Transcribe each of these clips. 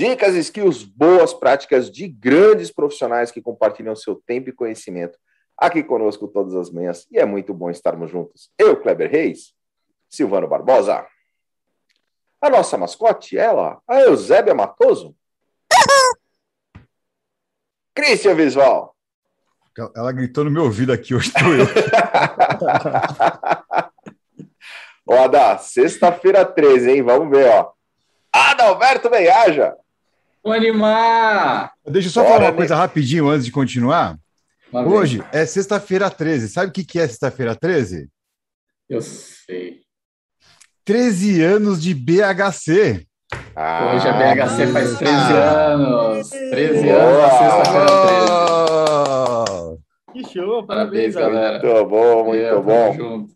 Dicas, skills, boas práticas de grandes profissionais que compartilham seu tempo e conhecimento aqui conosco todas as manhãs. E é muito bom estarmos juntos. Eu, Kleber Reis, Silvano Barbosa, a nossa mascote, ela, a Eusébia Matoso, Cristian Visual. Ela gritou no meu ouvido aqui, hoje estou eu. ó, da sexta-feira 13, hein? Vamos ver, ó. Adalberto Beiaja. Vou animar! Deixa eu só Bora, falar uma coisa rapidinho antes de continuar. Hoje é sexta-feira 13. Sabe o que é sexta-feira 13? Eu sei. 13 anos de BHC. Ah, Hoje a BHC faz 13 ah, anos. 13 anos, sexta-feira 13. Que show, parabéns, parabéns galera. Muito bom, muito Eu, bom.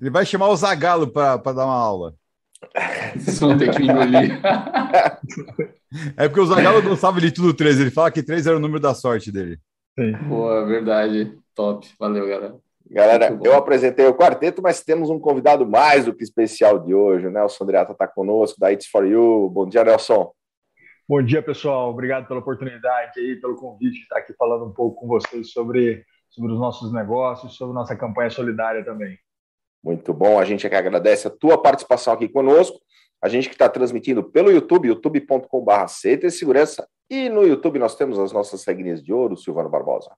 Ele vai chamar o Zagalo para dar uma aula. Vocês vão ter que engolir. é porque o Zagalo não sabe de tudo 13. Ele fala que 3 era o número da sorte dele. Boa, verdade. Top. Valeu, galera. Galera, eu apresentei o quarteto, mas temos um convidado mais do que especial de hoje. O Nelson Andreata está conosco, da It's For You. Bom dia, Nelson. Bom dia, pessoal. Obrigado pela oportunidade aí, pelo convite de estar aqui falando um pouco com vocês sobre, sobre os nossos negócios, sobre nossa campanha solidária também. Muito bom. A gente é que agradece a tua participação aqui conosco. A gente que está transmitindo pelo YouTube, youtube.com.br Segurança. E no YouTube nós temos as nossas regrinhas de ouro, Silvano Barbosa.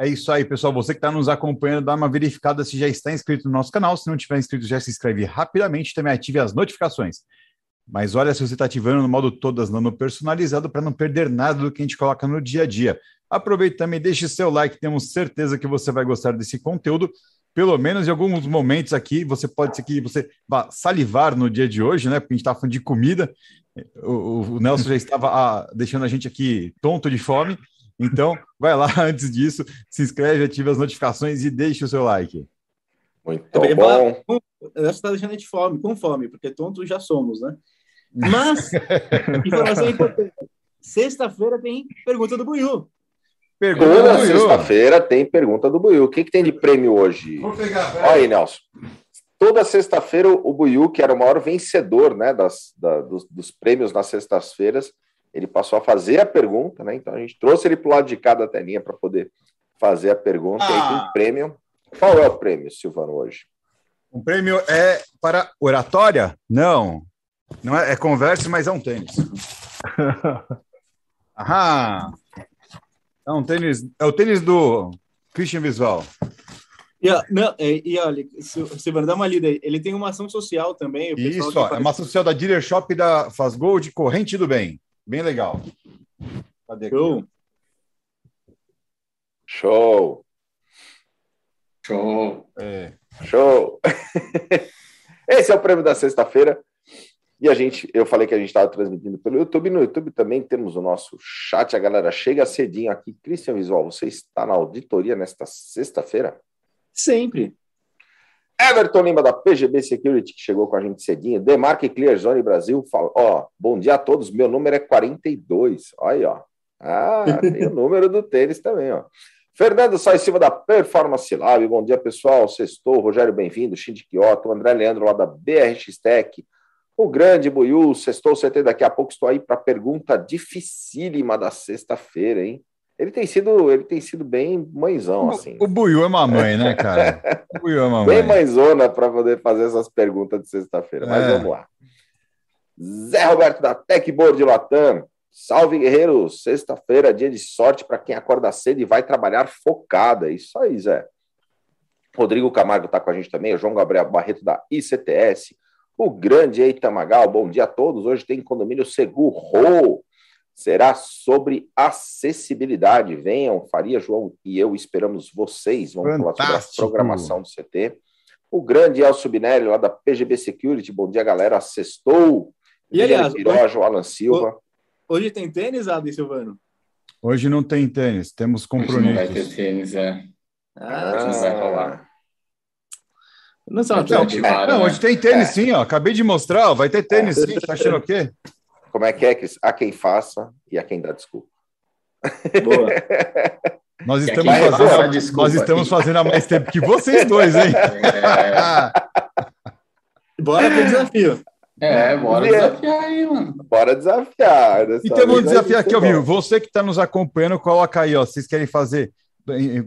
É isso aí, pessoal. Você que está nos acompanhando, dá uma verificada se já está inscrito no nosso canal. Se não tiver inscrito, já se inscreve rapidamente. Também ative as notificações. Mas olha se você está ativando no modo todas, no personalizado, para não perder nada do que a gente coloca no dia a dia. Aproveite também, deixe seu like. Temos certeza que você vai gostar desse conteúdo. Pelo menos em alguns momentos aqui, você pode ser que você vá salivar no dia de hoje, né? Porque a gente está falando de comida. O, o Nelson já estava ah, deixando a gente aqui tonto de fome. Então, vai lá antes disso, se inscreve, ative as notificações e deixe o seu like. Muito é, bom. Você está deixando a gente fome, com fome, porque tontos já somos, né? Mas, informação importante. Sexta-feira tem pergunta do Buiu. Pergunta Toda sexta-feira tem pergunta do Buiu. O que, que tem de prêmio hoje? Vou pegar, Olha aí, Nelson. Toda sexta-feira o Buiu, que era o maior vencedor né, das, da, dos, dos prêmios nas sextas-feiras, ele passou a fazer a pergunta, né? Então a gente trouxe ele para o lado de cada telinha para poder fazer a pergunta. Ah. E aí tem ah. prêmio. Qual é o prêmio, Silvano, hoje? O prêmio é para oratória? Não. Não é, é conversa, mas é um tênis. Aham. É um tênis. É o tênis do Christian Visual. E, não, é, e olha, Silvano, dá uma lida aí. Ele tem uma ação social também. Isso, ó, é uma ação social da Dealer Shop da Faz Gold, Corrente do Bem. Bem legal. Cadê aqui? Show. Show. Show. É. Show. Esse é o prêmio da sexta-feira. E a gente, eu falei que a gente estava transmitindo pelo YouTube. No YouTube também temos o nosso chat. A galera chega cedinho aqui. Christian Visual, você está na auditoria nesta sexta-feira? Sempre. Everton Lima da PGB Security, que chegou com a gente cedinho. Demarque Clear Zone Brasil. Fala, ó, bom dia a todos. Meu número é 42. Olha aí, ó. Ah, tem o número do tênis também, ó. Fernando Sai Silva da Performance Lab. Bom dia, pessoal. Sextou. Rogério, bem-vindo. Shinji Kyoto. André Leandro lá da BRX Tech. O grande Buiu. Sextou CT. Daqui a pouco estou aí para a pergunta dificílima da sexta-feira, hein? ele tem sido, ele tem sido bem mãezão, assim. O Buiu é mamãe, né, cara? O Buiu é mamãe. Bem mãezona para poder fazer essas perguntas de sexta-feira. Mas é. vamos lá. Zé Roberto da Techboard Latam. Salve, guerreiros! Sexta-feira, dia de sorte para quem acorda cedo e vai trabalhar focada. É isso aí, Zé. Rodrigo Camargo está com a gente também, o João Gabriel Barreto da ICTS, o grande Eita Magal, bom dia a todos. Hoje tem condomínio Seguro será sobre acessibilidade. Venham, Faria, João e eu esperamos vocês. Vamos Fantástico. falar sobre a programação do CT. O grande Elcio Binelli, lá da PGB Security. Bom dia, galera. Sextou. E aliás, Piroja, hoje, Alan Silva. Hoje tem tênis, Adam Silvano? Hoje não tem tênis, temos Hoje não vai ter compromissos. tênis, é. Ah, Hoje não vai rolar. Não são Não, Atlético. ativaram, Não, né? hoje tem tênis sim, ó. Acabei de mostrar, ó. Vai ter tênis sim. Tá achando o quê? Como é que é, Cris? A quem faça e a quem dá desculpa. Boa. Nós estamos fazendo, passar desculpa nós estamos aqui. fazendo há mais tempo que vocês dois, hein? Bora pro desafio. É, é bora desafiar aí, mano. Bora desafiar. Dessa Então vamos desafiar aqui ao vivo. Você que está nos acompanhando, coloca aí, ó. Vocês querem fazer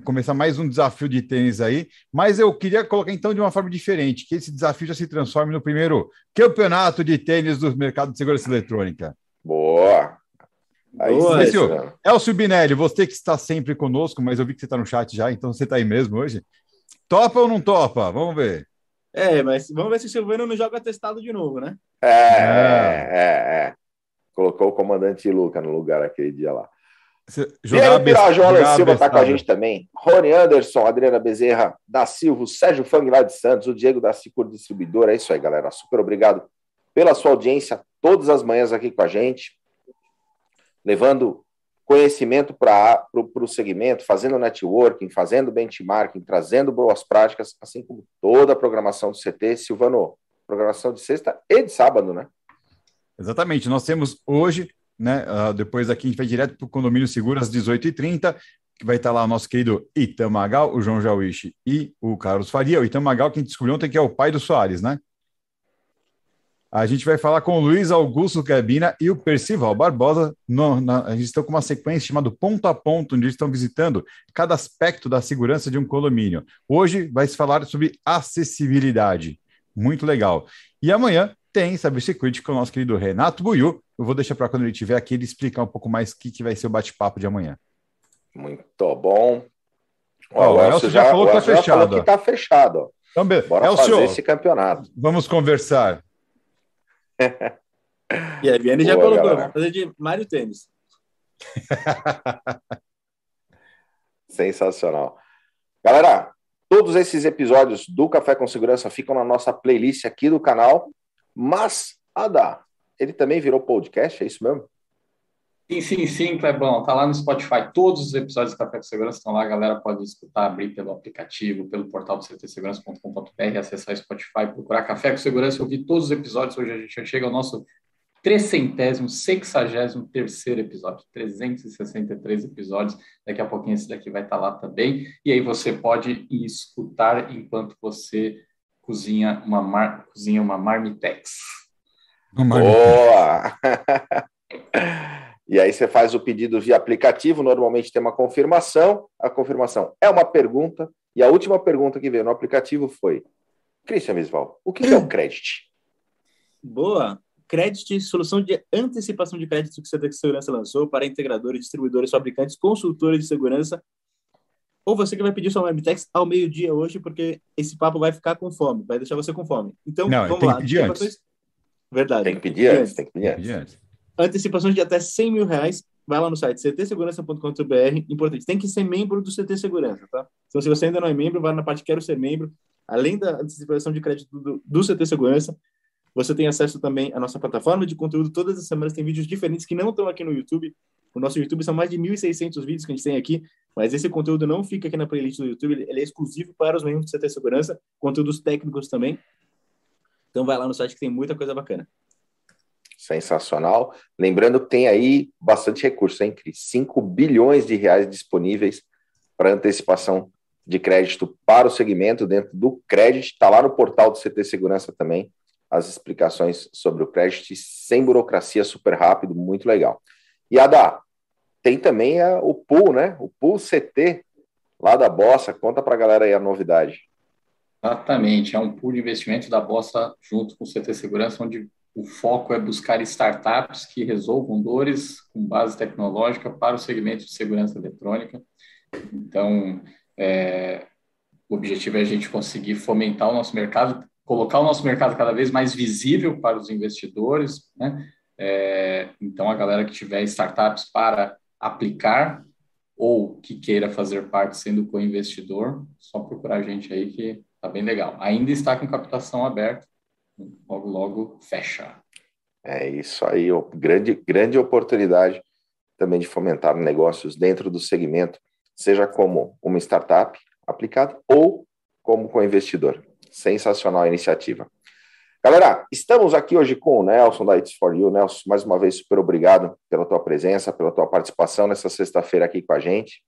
começar mais um desafio de tênis aí, mas eu queria colocar então de uma forma diferente, que esse desafio já se transforme no primeiro campeonato de tênis do mercado de segurança eletrônica. Boa. Aí Boa, sim. Elcio Binelli, você que está sempre conosco, mas eu vi que você está no chat já, então você está aí mesmo hoje. Topa ou não topa? Vamos ver. É, mas vamos ver se o Silvano não joga testado de novo, né? É, é, é, é. Colocou o comandante Luca no lugar aquele dia lá. Você- Diego besta- Pirajola jogar Silva está com a gente também. Rony Anderson, Adriana Bezerra da Silva, Sérgio Fang lá de Santos, o Diego da Cicur Distribuidora. É isso aí, galera. Super obrigado pela sua audiência todas as manhãs aqui com a gente, levando conhecimento para o segmento, fazendo networking, fazendo benchmarking, trazendo boas práticas, assim como toda a programação do CT. Silvano, programação de sexta e de sábado, né? Exatamente. Nós temos hoje, né? ah, depois aqui a gente vai direto para o Condomínio Seguro às 18h30, que vai estar lá o nosso querido Itam Magal, o João Jauichi e o Carlos Faria. O Itam Magal, que a gente descobriu ontem que é o pai do Soares, né? A gente vai falar com o Luiz Augusto Cabina e o Percival Barbosa. No, na, a gente está com uma sequência chamada Ponto a Ponto, onde eles estão visitando cada aspecto da segurança de um condomínio. Hoje vai se falar sobre acessibilidade. Muito legal. E amanhã tem Cybersecurity com o nosso querido Renato Buiu. Eu vou deixar para quando ele estiver aqui ele explicar um pouco mais o que, que vai ser o bate-papo de amanhã. Muito bom. Ó, o Elcio já falou o que tá já falou fechado, que tá fechado. ó. Então, beleza. Bora Elcio, fazer esse campeonato. vamos conversar. E a Viane já Boa, colocou, galera. vamos fazer de Mário Tênis. Sensacional. Galera, todos esses episódios do Café com Segurança ficam na nossa playlist aqui do canal, mas, Ada, ele também virou podcast, é isso mesmo? Sim, sim, sim, Clebão. Tá lá no Spotify. Todos os episódios do Café com Segurança estão lá. A galera pode escutar, abrir pelo aplicativo, pelo portal do ctsegurança.com.br, acessar o Spotify, procurar Café com Segurança, ouvir todos os episódios. Hoje a gente já chega ao nosso trecentésimo, sexagésimo terceiro episódio, 363 episódios. Daqui a pouquinho esse daqui vai estar lá também. E aí você pode escutar enquanto você cozinha uma, mar... cozinha uma marmitex. Boa! e aí você faz o pedido via aplicativo, normalmente tem uma confirmação, a confirmação é uma pergunta, e a última pergunta que veio no aplicativo foi, Christian Visval, o que é o credit? Boa. Credit, solução de antecipação de crédito que o CT Segurança lançou para integradores, distribuidores, fabricantes, consultores de segurança. Ou você que vai pedir sua Webtex ao meio-dia hoje, porque esse papo vai ficar com fome, vai deixar você com fome. Então, Não, vamos tem lá. que pedir antes. Antecipações- Verdade. Tem que pedir antes, tem que pedir antes. Adiante. Antecipações de até 100 mil reais. Vai lá no site ctsegurança.com.br. Importante, tem que ser membro do CT Segurança, tá? Então, se você ainda não é membro, vai na parte Quero Ser Membro. Além da antecipação de crédito do, do CT Segurança, você tem acesso também à nossa plataforma de conteúdo. Todas as semanas tem vídeos diferentes que não estão aqui no YouTube. O nosso YouTube são mais de 1.600 vídeos que a gente tem aqui, mas esse conteúdo não fica aqui na playlist do YouTube, ele é exclusivo para os membros do CT Segurança, conteúdos técnicos também. Então vai lá no site que tem muita coisa bacana. Sensacional. Lembrando que tem aí bastante recurso, hein, Cris? 5 bilhões de reais disponíveis para antecipação de crédito para o segmento dentro do crédito. Está lá no portal do CT Segurança também, as explicações sobre o crédito, sem burocracia, super rápido, muito legal. E Ada, tem também a, o pool, né? O pool CT lá da Bossa. Conta para a galera aí a novidade. Exatamente, é um pool de investimento da Bossa junto com o CT Segurança, onde o foco é buscar startups que resolvam dores com base tecnológica para o segmento de segurança eletrônica. Então, é, o objetivo é a gente conseguir fomentar o nosso mercado, colocar o nosso mercado cada vez mais visível para os investidores, né? É, então, a galera que tiver startups para aplicar ou que queira fazer parte sendo co-investidor, só procurar a gente aí que tá bem legal. Ainda está com captação aberta, logo, logo fecha. É isso aí, grande, grande oportunidade também de fomentar negócios dentro do segmento, seja como uma startup aplicada ou como com investidor. Sensacional a iniciativa. Galera, estamos aqui hoje com o Nelson da It's For You. Nelson, mais uma vez, super obrigado pela tua presença, pela tua participação nessa sexta-feira aqui com a gente.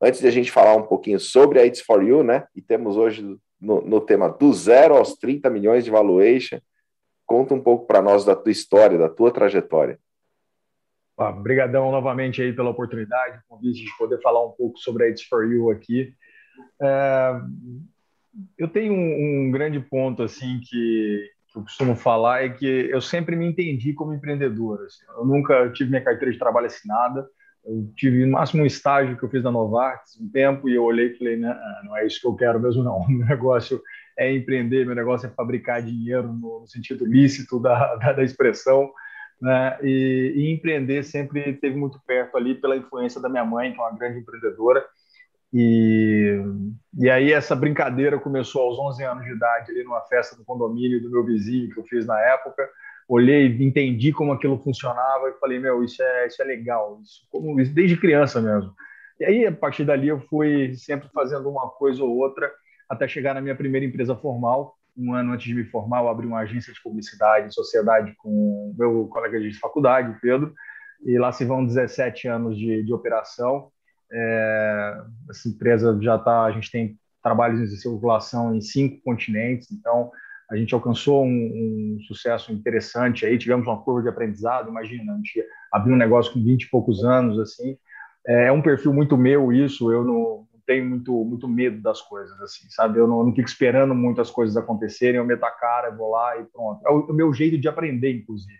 Antes de a gente falar um pouquinho sobre a It's For You, né? E temos hoje no, no tema do zero aos 30 milhões de valuation. Conta um pouco para nós da tua história, da tua trajetória. Obrigadão novamente aí pela oportunidade, convite de poder falar um pouco sobre a It's For You aqui. É, eu tenho um, um, grande ponto assim que, que, eu costumo falar é que eu sempre me entendi como empreendedor. Assim. Eu nunca tive minha carteira de trabalho assinada. Eu tive no máximo um estágio que eu fiz na Novartis um tempo e eu olhei e falei, não, não é isso que eu quero mesmo não. Meu negócio é empreender, meu negócio é fabricar dinheiro no, sentido lícito da, da, da expressão. Né? E, e, empreender sempre teve muito perto ali pela influência da minha mãe, que é uma grande empreendedora. E, e aí essa brincadeira começou aos 11 anos de idade, ali numa festa no condomínio do meu vizinho que eu fiz na época. Olhei, entendi como aquilo funcionava e falei, meu, isso é, isso é legal, isso, como, isso desde criança mesmo. E aí, a partir dali, eu fui sempre fazendo uma coisa ou outra até chegar na minha primeira empresa formal. Um ano antes de me formar, eu abri uma agência de publicidade em sociedade com meu colega de faculdade, Pedro, e lá se vão 17 anos de, de operação. É, essa empresa já está, a gente tem trabalhos de circulação em cinco continentes, então a gente alcançou um, um, sucesso interessante aí, tivemos uma curva de aprendizado, imagina, a gente abriu um negócio com 20 e poucos anos, assim, é, é um perfil muito meu isso, eu não, tenho muito, muito medo das coisas, assim, sabe, eu não, não, fico esperando muito as coisas acontecerem, eu meto a cara, vou lá e pronto, é o, o, meu jeito de aprender, inclusive,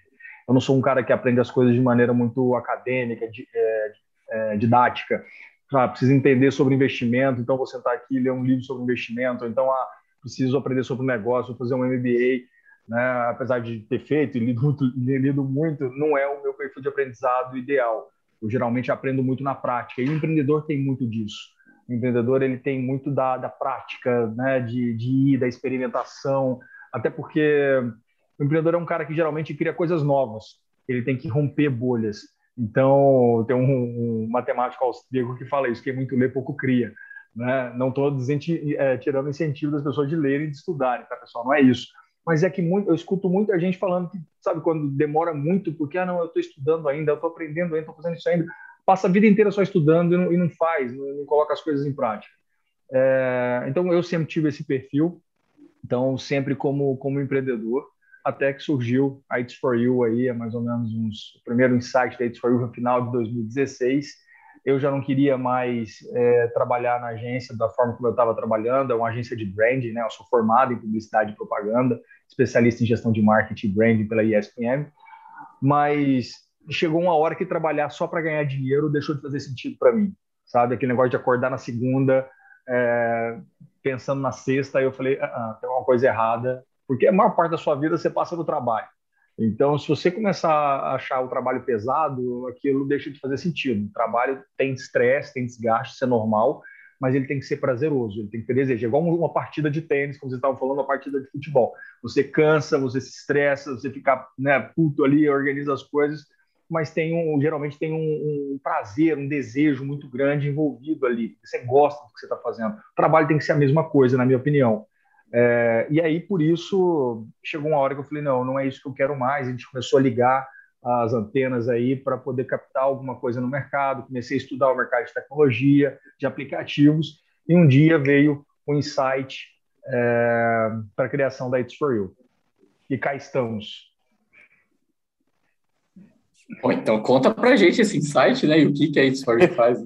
eu não sou um cara que aprende as coisas de maneira muito acadêmica, de, é, é, didática. Ah, preciso entender sobre investimento, então vou sentar aqui e ler um livro sobre investimento. Então, ah, preciso aprender sobre negócio, fazer um MBA. Né? Apesar de ter feito e lido muito, lido muito, não é o meu perfil de aprendizado ideal. Eu geralmente aprendo muito na prática. E o empreendedor tem muito disso. O empreendedor ele tem muito da, da prática, né? de, de ir, da experimentação. Até porque o empreendedor é um cara que geralmente cria coisas novas. Ele tem que romper bolhas. Então, tem um, um matemático austríaco que fala isso, que é muito lê, pouco cria. Né? Não estou é, tirando incentivo das pessoas de lerem e de estudarem, tá, pessoal? Não é isso. Mas é que muito, eu escuto muita gente falando que, sabe, quando demora muito, porque, ah, não, eu estou estudando ainda, eu estou aprendendo ainda, estou fazendo isso ainda, passa a vida inteira só estudando e não, e não faz, não, não, coloca as coisas em prática. É, então, eu sempre tive esse perfil, então, sempre como, como empreendedor até que surgiu a It's For You aí, é mais ou menos uns, o primeiro insight da It's For You no final de 2016. Eu já não queria mais é, trabalhar na agência da forma como eu estava trabalhando, é uma agência de branding, né? Eu sou formado em publicidade e propaganda, especialista em gestão de marketing e branding pela ESPM, mas chegou uma hora que trabalhar só para ganhar dinheiro deixou de fazer sentido para mim, sabe? Aquele negócio de acordar na segunda, é, pensando na sexta, aí eu falei, ah, ah, tem uma coisa errada, porque a maior parte da sua vida você passa no trabalho. Então, se você começar a achar o trabalho pesado, aquilo deixa de fazer sentido. O trabalho tem estresse, tem desgaste, isso é normal, mas ele tem que ser prazeroso, ele tem que ter desejo. É igual uma partida de tênis, como você estava falando, uma partida de futebol. Você cansa, você se estressa, você fica né, puto ali, organiza as coisas, mas tem um, geralmente tem um, um prazer, um desejo muito grande envolvido ali. Você gosta do que você está fazendo. O trabalho tem que ser a mesma coisa, na minha opinião. É, e aí, por isso, chegou uma hora que eu falei: não, não é isso que eu quero mais. A gente começou a ligar as antenas aí para poder captar alguma coisa no mercado. Comecei a estudar o mercado de tecnologia, de aplicativos, e um dia veio o um insight é, para a criação da It's For You. E cá estamos. Bom, então conta para gente esse insight, né? E o que, que a It's For You faz.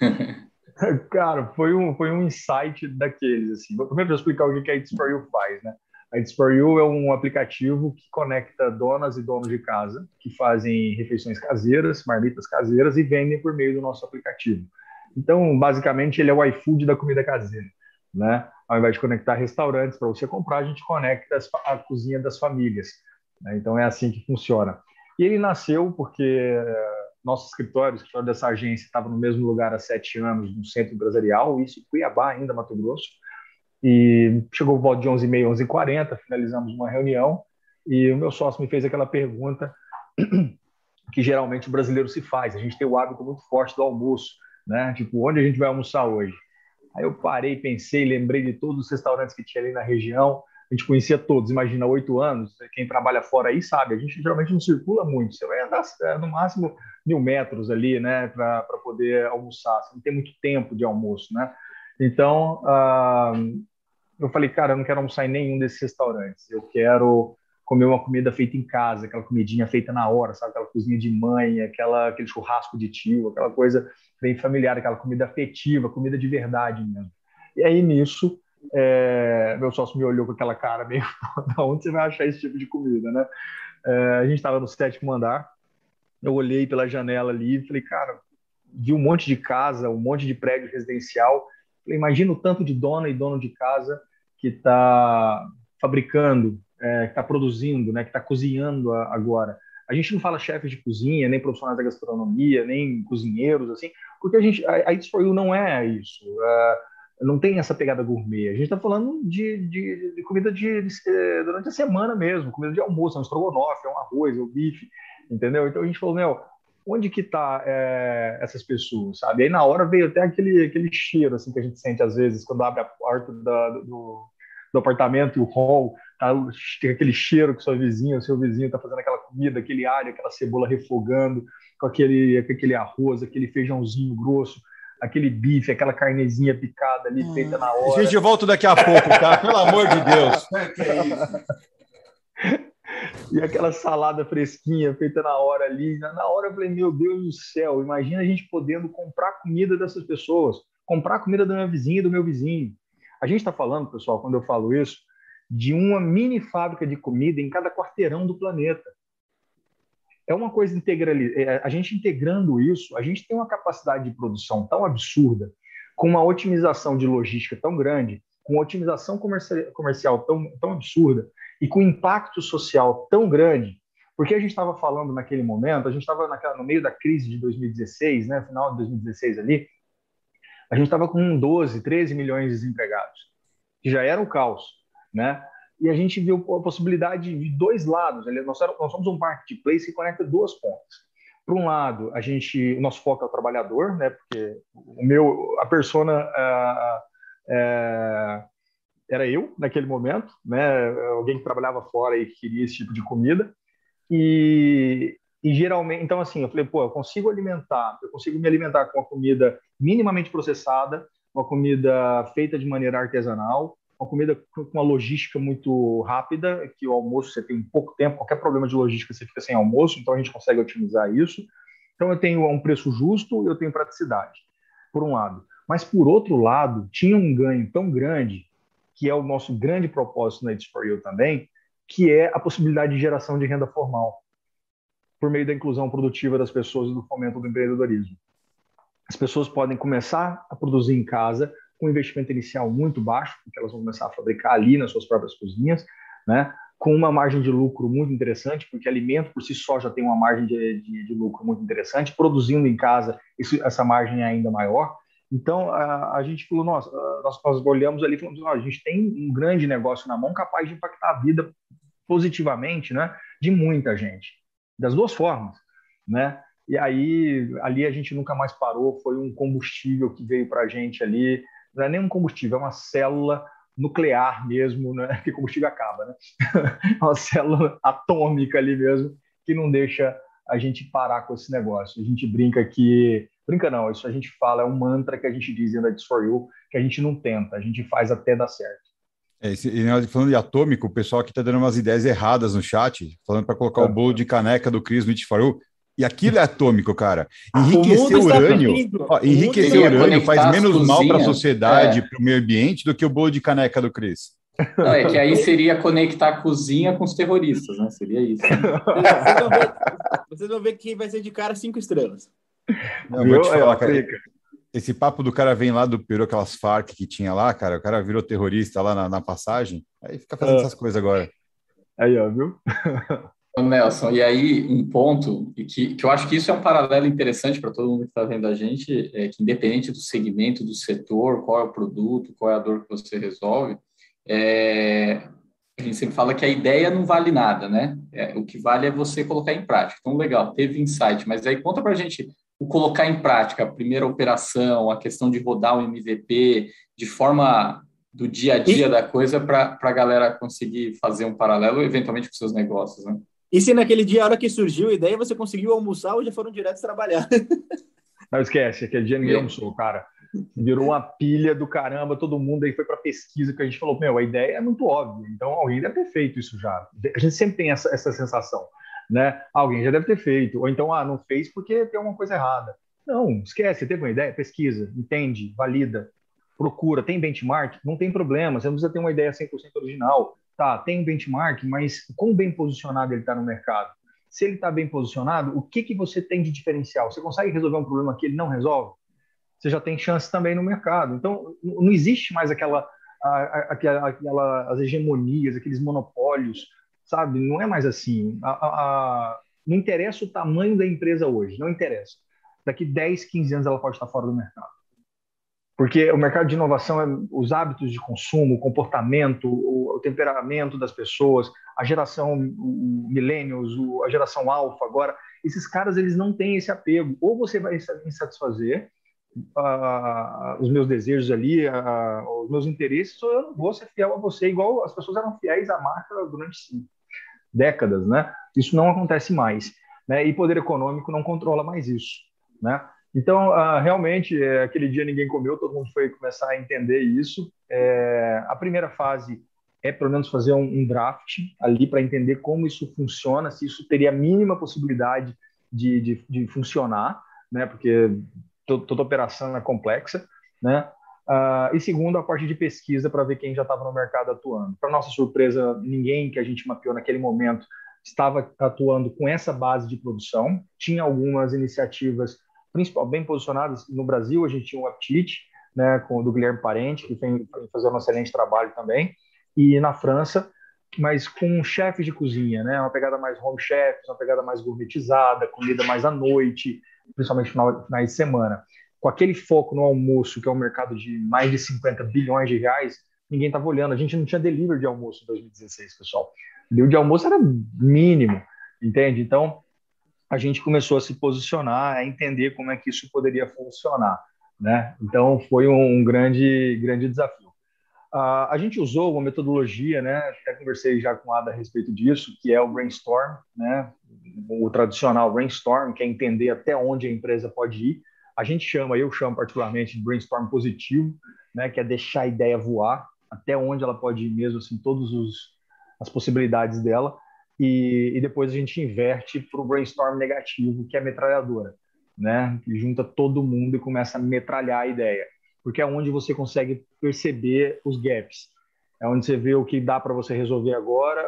Cara, foi um, foi um insight daqueles, assim. Primeiro, vou explicar o que a It's For You faz, né? A It's For You é um aplicativo que conecta donas e donos de casa que fazem refeições caseiras, marmitas caseiras e vendem por meio do nosso aplicativo. Então, basicamente, ele é o iFood da comida caseira, né? Ao invés de conectar restaurantes para você comprar, a gente conecta a cozinha das famílias. Né? Então, é assim que funciona. E ele nasceu porque nosso escritório, o escritório dessa agência, estava no mesmo lugar há sete anos, no centro empresarial, isso em Cuiabá, ainda, Mato Grosso. E chegou o volta de 11h30, 11h40, finalizamos uma reunião, e o meu sócio me fez aquela pergunta que geralmente o brasileiro se faz. A gente tem o hábito muito forte do almoço, né? Tipo, onde a gente vai almoçar hoje? Aí eu parei, pensei, lembrei de todos os restaurantes que tinha ali na região. A gente conhecia todos, imagina, oito anos. Quem trabalha fora aí sabe, a gente geralmente não circula muito. Você vai andar é, no máximo mil metros ali, né, para poder almoçar. Você não tem muito tempo de almoço, né? Então, uh, eu falei, cara, eu não quero almoçar em nenhum desses restaurantes. Eu quero comer uma comida feita em casa, aquela comidinha feita na hora, sabe? Aquela cozinha de mãe, aquela, aquele churrasco de tio, aquela coisa bem familiar, aquela comida afetiva, comida de verdade mesmo. E aí, nisso, é, meu sócio me olhou com aquela cara meio, onde você vai achar esse tipo de comida, né? É, a gente estava no sétimo andar, eu olhei pela janela ali e falei, cara, vi um monte de casa, um monte de prédio residencial, falei, imagina o tanto de dona e dono de casa que está fabricando é, que está produzindo, né, que está cozinhando agora. A gente não fala chefes de cozinha, nem profissionais da gastronomia, nem cozinheiros, assim, porque a gente, a, a It's For You não é isso. Uh, não tem essa pegada gourmet. A gente está falando de, de, de comida de, de, eh, durante a semana mesmo, comida de almoço, é um estrogonofe, é um arroz, é um bife, entendeu? Então a gente falou, meu, onde que tá é, essas pessoas, sabe? Aí na hora veio até aquele, aquele cheiro, assim, que a gente sente às vezes quando abre a porta da, do, do apartamento e o hall, tá, tem aquele cheiro que sua vizinha, seu vizinho está fazendo aquela comida, aquele alho, aquela cebola refogando, com aquele, com aquele arroz, aquele feijãozinho grosso, aquele bife, aquela carnezinha picada ali, hum. feita na hora. Gente, eu volto daqui a pouco, tá? Pelo amor de Deus. e aquela salada fresquinha feita na hora ali. Na hora eu falei, meu Deus do céu, imagina a gente podendo comprar comida dessas pessoas, comprar comida da minha vizinha e do meu vizinho. A gente está falando, pessoal, quando eu falo isso, de uma mini fábrica de comida em cada quarteirão do planeta. É uma coisa integral. É, a gente integrando isso, a gente tem uma capacidade de produção tão absurda, com uma otimização de logística tão grande, com uma otimização comercial tão, tão absurda e com impacto social tão grande, porque a gente estava falando naquele momento, a gente estava no meio da crise de 2016, né, final de 2016 ali, a gente estava com 12, 13 milhões de desempregados, que já era um caos, né? E a gente viu a possibilidade de dois lados. Nós, somos um marketplace que conecta duas pontas. Por um lado, a gente, o nosso foco é o trabalhador, né? Porque o meu, a persona uh, uh, era eu naquele momento, né? Alguém que trabalhava fora e queria esse tipo de comida. E, e geralmente, então assim, eu falei, pô, eu consigo alimentar, eu consigo me alimentar com uma comida minimamente processada, uma comida feita de maneira artesanal, uma comida com uma logística muito rápida, que o almoço você tem pouco tempo, qualquer problema de logística você fica sem almoço, então a gente consegue otimizar isso. Então eu tenho um preço justo, eu tenho praticidade, por um lado. Mas por outro lado, tinha um ganho tão grande, que é o nosso grande propósito na It's For You também, que é a possibilidade de geração de renda formal por meio da inclusão produtiva das pessoas e do fomento do empreendedorismo. As pessoas podem começar a produzir em casa com investimento inicial muito baixo, porque elas vão começar a fabricar ali nas suas próprias cozinhas, né? com uma margem de lucro muito interessante, porque alimento por si só já tem uma margem de, de, de lucro muito interessante, produzindo em casa, isso, essa margem é ainda maior. Então, a, a gente falou, nossa, nós, nós olhamos ali e falamos, a gente tem um grande negócio na mão capaz de impactar a vida positivamente né, de muita gente das duas formas, né? E aí, ali a gente nunca mais parou, foi um combustível que veio para a gente ali, não é nem um combustível, é uma célula nuclear mesmo, né? que combustível acaba, né? uma célula atômica ali mesmo, que não deixa a gente parar com esse negócio. A gente brinca que... Brinca não, isso a gente fala, é um mantra que a gente diz na It's For You, que a gente não tenta, a gente faz até dar certo. É, esse, falando de atômico, o pessoal aqui está dando umas ideias erradas no chat, falando para colocar o bolo de caneca do Cris no Itfaru. E aquilo é atômico, cara. Enriquecer urânio, ó, enriquecer urânio faz menos mal para a sociedade, é. para o meio ambiente, do que o bolo de caneca do Cris. Não, é que aí seria conectar a cozinha com os terroristas, né? Seria isso. Vocês, vão ver, vocês vão ver quem vai ser de cara cinco estrelas. Não, vou te falar, cara, esse papo do cara vem lá do Peru, aquelas Farc que tinha lá, cara, o cara virou terrorista lá na, na passagem, aí fica fazendo é. essas coisas agora. Aí, ó, viu? Nelson, e aí um ponto que, que eu acho que isso é um paralelo interessante para todo mundo que está vendo a gente, é que independente do segmento, do setor, qual é o produto, qual é a dor que você resolve, é, a gente sempre fala que a ideia não vale nada, né? É, o que vale é você colocar em prática. Então, legal, teve insight, mas aí conta para a gente o colocar em prática, a primeira operação, a questão de rodar o MVP, de forma do dia a dia e... da coisa para a galera conseguir fazer um paralelo, eventualmente, com seus negócios, né? E se naquele dia, a hora que surgiu a ideia, você conseguiu almoçar ou já foram direto trabalhar? Não esquece, aquele dia ninguém almoçou, cara. Virou uma pilha do caramba, todo mundo aí foi para pesquisa, que a gente falou, meu, a ideia é muito óbvia, então alguém deve ter feito isso já. A gente sempre tem essa, essa sensação, né? Alguém já deve ter feito, ou então, ah, não fez porque tem alguma coisa errada. Não, esquece, teve uma ideia, pesquisa, entende, valida, procura, tem benchmark, não tem problema, você não precisa ter uma ideia 100% original. Tá, tem benchmark, mas quão bem posicionado ele está no mercado? Se ele está bem posicionado, o que, que você tem de diferencial? Você consegue resolver um problema que ele não resolve? Você já tem chance também no mercado. Então, não existe mais aquela, aquela, aquela as hegemonias, aqueles monopólios, sabe? Não é mais assim. A, a, não interessa o tamanho da empresa hoje, não interessa. Daqui 10, 15 anos ela pode estar fora do mercado. Porque o mercado de inovação é os hábitos de consumo, o comportamento, o, temperamento das pessoas, a geração o millennials, a geração alfa agora, esses caras eles não têm esse apego. Ou você vai me satisfazer uh, os meus desejos ali, uh, os meus interesses, ou eu não vou ser fiel a você, igual as pessoas eram fiéis à marca durante décadas, né? Isso não acontece mais, né? E poder econômico não controla mais isso, né? Então, uh, realmente, é, aquele dia ninguém comeu, todo mundo foi começar a entender isso. É, a primeira fase é, pelo menos, fazer um, um draft ali para entender como isso funciona, se isso teria a mínima possibilidade de, de, de funcionar, né? Porque toda, toda operação é complexa, né? Uh, e segundo, a parte de pesquisa para ver quem já estava no mercado atuando. Para nossa surpresa, ninguém que a gente mapeou naquele momento estava atuando com essa base de produção. Tinha algumas iniciativas principal, bem posicionadas. No Brasil, a gente tinha o Aptite, né, com o do Guilherme Parente, que vem fazendo um excelente trabalho também. E na França, mas com chefes de cozinha, né? Uma pegada mais home chefs, uma pegada mais gourmetizada, comida mais à noite, principalmente no final, de semana. Com aquele foco no almoço, que é um mercado de mais de 50 bilhões de reais, ninguém estava olhando. A gente não tinha delivery de almoço em 2016, pessoal. Delivery de almoço era mínimo, entende? Então, a gente começou a se posicionar, a entender como é que isso poderia funcionar, né? Então foi um, grande grande desafio. Uh, a gente usou uma metodologia, né? Até conversei já com a Ada a respeito disso, que é o brainstorm, né? O tradicional brainstorm, que é entender até onde a empresa pode ir. A gente chama, eu chamo particularmente de brainstorm positivo, né? Que é deixar a ideia voar até onde ela pode ir mesmo, assim, todas as possibilidades dela e, e depois a gente inverte para o brainstorm negativo, que é a metralhadora, né? Que junta todo mundo e começa a metralhar a ideia, porque é onde você consegue perceber os gaps, é onde você vê o que dá para você resolver agora.